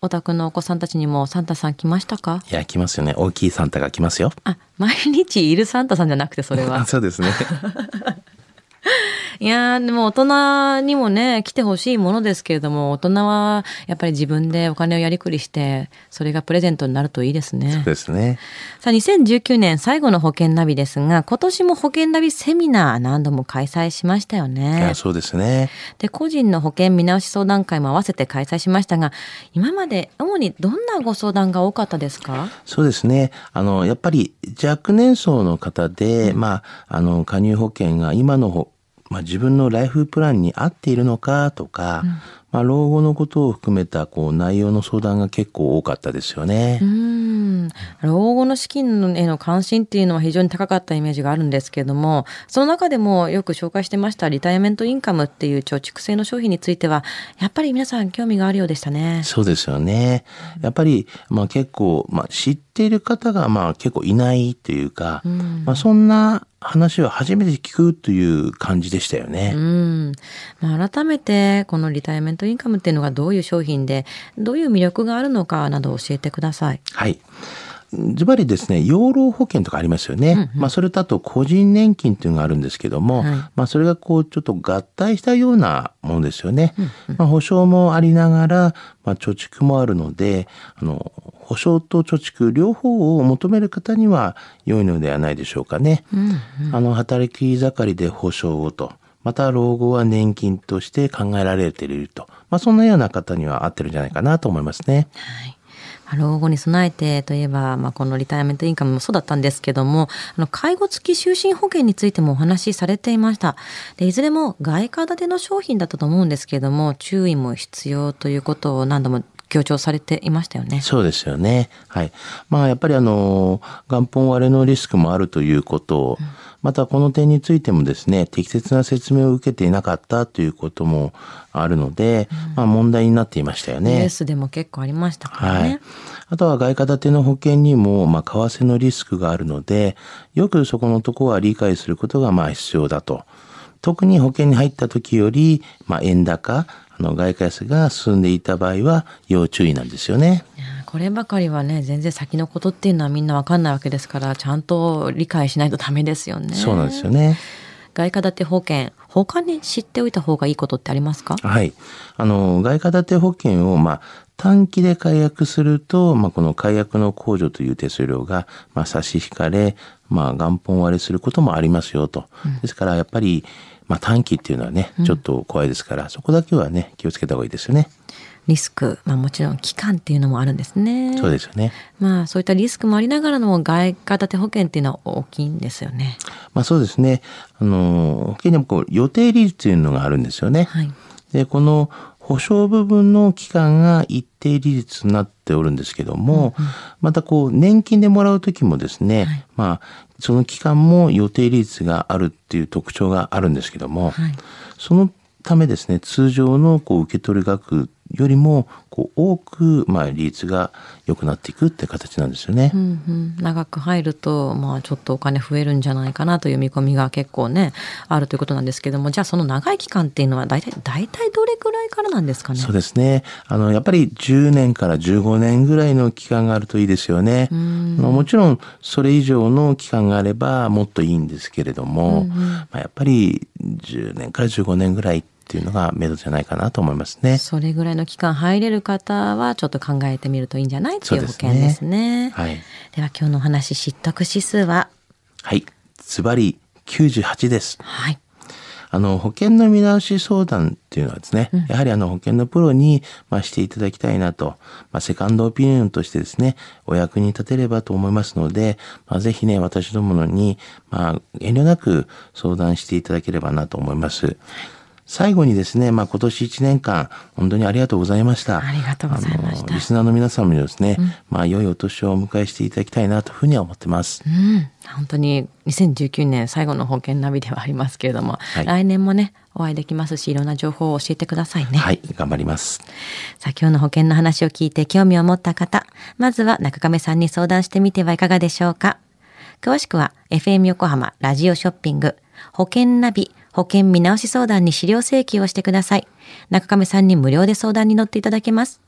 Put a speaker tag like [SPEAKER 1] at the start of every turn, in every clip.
[SPEAKER 1] お宅のお子さんたちにもサンタさん来ましたか？
[SPEAKER 2] いや、来ますよね。大きいサンタが来ますよ。
[SPEAKER 1] あ、毎日いるサンタさんじゃなくてそれは
[SPEAKER 2] あ。そうですね。
[SPEAKER 1] いやー、でも大人にもね、来てほしいものですけれども、大人はやっぱり自分でお金をやりくりして、それがプレゼントになるといいですね。
[SPEAKER 2] そうですね。
[SPEAKER 1] さあ、2019年最後の保険ナビですが、今年も保険ナビセミナー何度も開催しましたよ
[SPEAKER 2] い
[SPEAKER 1] ね
[SPEAKER 2] や、。そうですね。
[SPEAKER 1] で、個人の保険見直し相談会も合わせて開催しましたが、今まで主にどんなご相談が多かったですか？
[SPEAKER 2] そうですね。あの、やっぱり若年層の方で、まあ、あの、加入保険が今のほ、まあ、自分のライフプランに合っているのかとか、まあ、老後のことを含めた、こう、内容の相談が結構多かったですよね。
[SPEAKER 1] うーん老後の資金への関心っていうのは非常に高かったイメージがあるんですけれどもその中でもよく紹介してましたリタイアメントインカムっていう貯蓄性の商品についてはやっぱり皆さん興味があるようでしたね。
[SPEAKER 2] そうですよね。やっぱり、まあ結構、まあ知っている方が、まあ結構いないというか、まあそんな話を初めて聞くという感じでしたよね。
[SPEAKER 1] うんまあ、改めてこのリタイアメントインカムっていうのがどういう商品でどういう魅力があるのかなど教えてください。
[SPEAKER 2] はい。ズバリですね、養老保険とかありますよね。まあそれとあと個人年金っていうのがあるんですけども、
[SPEAKER 1] はい
[SPEAKER 2] まあそれがこうちょっと合体したようなものですよね。まあ保証もありながら、まあ貯蓄もあるので、あの、保証と貯蓄両方を求める方には良いのではないでしょうかね。あの、働き盛りで保証をと。また老後は年金として考えられていると。まあそんなような方には合ってるんじゃないかなと思いますね。
[SPEAKER 1] はいまあ老後に備えてといえば、まあ、このリタイアメントインカムもそうだったんですけどもあの介護付き就寝保険についてもお話しされていましたでいずれも外貨建ての商品だったと思うんですけども注意も必要ということを何度も強調されていましたよね。
[SPEAKER 2] そうですよね。はい。まあやっぱりあの、元本割れのリスクもあるということ、またこの点についてもですね、適切な説明を受けていなかったということもあるので、まあ問題になっていましたよね
[SPEAKER 1] ニュー。スでも結構ありましたからね。
[SPEAKER 2] はい。あとは外貨建ての保険にも、まあ、為替のリスクがあるので、よくそこのところは理解することが、まあ、必要だと。特に保険に入った時より、まあ、円高、あの、外貨安が進んでいた場合は、要注意なんですよね。
[SPEAKER 1] こればかりはね全然先のことっていうのはみんなわかんないわけですからちゃんと理解しないとダメですよね。
[SPEAKER 2] そうなんですよね。
[SPEAKER 1] 外貨建て保険他に知っておいた方がいいことってありますか？
[SPEAKER 2] はい。あの、外貨建て保険を、まあ、短期で解約すると、まあ、この解約の控除という手数料が、まあ、差し引かれ、まあ、元本割れすることもありますよと。ですから、やっぱり、まあ、短期っていうのはね、ちょっと怖いですから、そこだけはね、気をつけた方がいいですよね。
[SPEAKER 1] リスク、まあ、もちろん期間っていうのもあるんですね。
[SPEAKER 2] そうですよね。
[SPEAKER 1] まあそういったリスクもありながらの外貨建て保険っていうのは大きいんですよね。
[SPEAKER 2] まあ、そうですね。あの、保険にもこう、予定利率というのがあるんですよね。
[SPEAKER 1] はい。
[SPEAKER 2] で、この保証部分の期間が一定利率になっておるんですけども、またこう、年金でもらうときもですね、まあ、その期間も予定利率があるっていう特徴があるんですけども、
[SPEAKER 1] はい。
[SPEAKER 2] そのためですね、通常のこう受け取り額よりも、こう、多く、まあ、利率が良くなっていくって形なんですよね。
[SPEAKER 1] うんうん、長く入ると、まあちょっとお金増えるんじゃないかなという見込みが結構ね、あるということなんですけども、じゃあその長い期間っていうのは大体、大体どれくらいからなんですかね？
[SPEAKER 2] そうですね。あの、やっぱり10年から15年ぐらいの期間があるといいですよね。もちろん、それ以上の期間があればもっといいんですけれども、まあ、やっぱり10年から15年ぐらいっていうのが目処じゃないかなと思いますね。
[SPEAKER 1] それぐらいの期間入れる方はちょっと考えてみるといいんじゃないっていう保険ですね。
[SPEAKER 2] はい。
[SPEAKER 1] では今日のお話、知得指数は？
[SPEAKER 2] はい。ズバリ98です。
[SPEAKER 1] はい。
[SPEAKER 2] あの、保険の見直し相談っていうのはですね、やはりあの保険のプロに、まあ、していただきたいなと、まあ、セカンドオピニオンとしてですね、お役に立てればと思いますので、まあ、ぜひね、私どものに、まあ、遠慮なく相談していただければなと思います。最後にですね、まあ、今年1年間、本当にありがとうございました。
[SPEAKER 1] ありがとうございました
[SPEAKER 2] リスナーの皆様にですね、まあ、良いお年をお迎えしていただきたいなというふうには思ってます。
[SPEAKER 1] うん、本当に2019年最後の保険ナビではありますけれども、
[SPEAKER 2] はい
[SPEAKER 1] 来年もね、お会いできますし、いろんな情報を教えてくださいね。
[SPEAKER 2] はい、頑張ります。
[SPEAKER 1] さあ今日の保険の話を聞いて興味を持った方、まずは中亀さんに相談してみてはいかがでしょうか。詳しくは FM 横浜ラジオショッピング保険ナビ保険見直し相談に資料請求をしてください。中亀さんに無料で相談に乗っていただけます。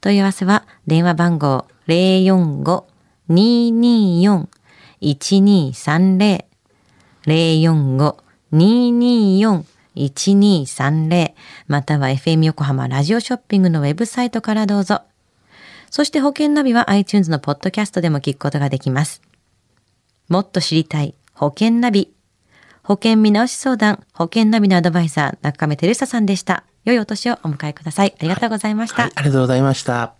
[SPEAKER 1] 問い合わせは電話番号045-224-1230 045-224-1230または FM 横浜ラジオショッピングのウェブサイトからどうぞ。そして保険ナビは iTunes のポッドキャストでも聞くことができます。もっと知りたい保険ナビ。保険見直し相談、保険ナビのアドバイザー、中亀照久さんでした。良いお年をお迎えください。ありがとうございました。
[SPEAKER 2] はい、ありがとうございました。